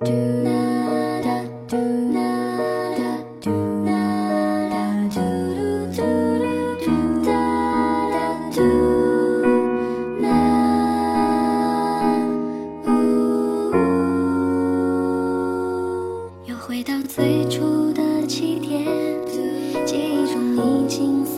又回到最初的起点，记忆中你青涩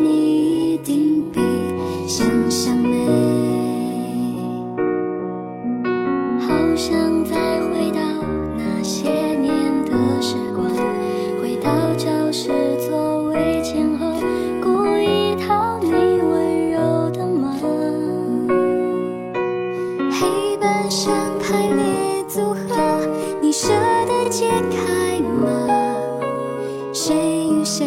你一定比想象美。好想再回到那些年的时光，回到教室座位前后，故意讨你温柔的骂。黑板上排列组合，你舍得解开吗？谁与谁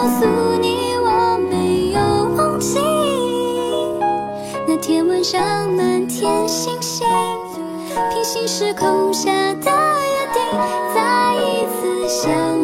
告诉你我没有忘记。那天晚上满天星星，平行时空下的约定，再一次相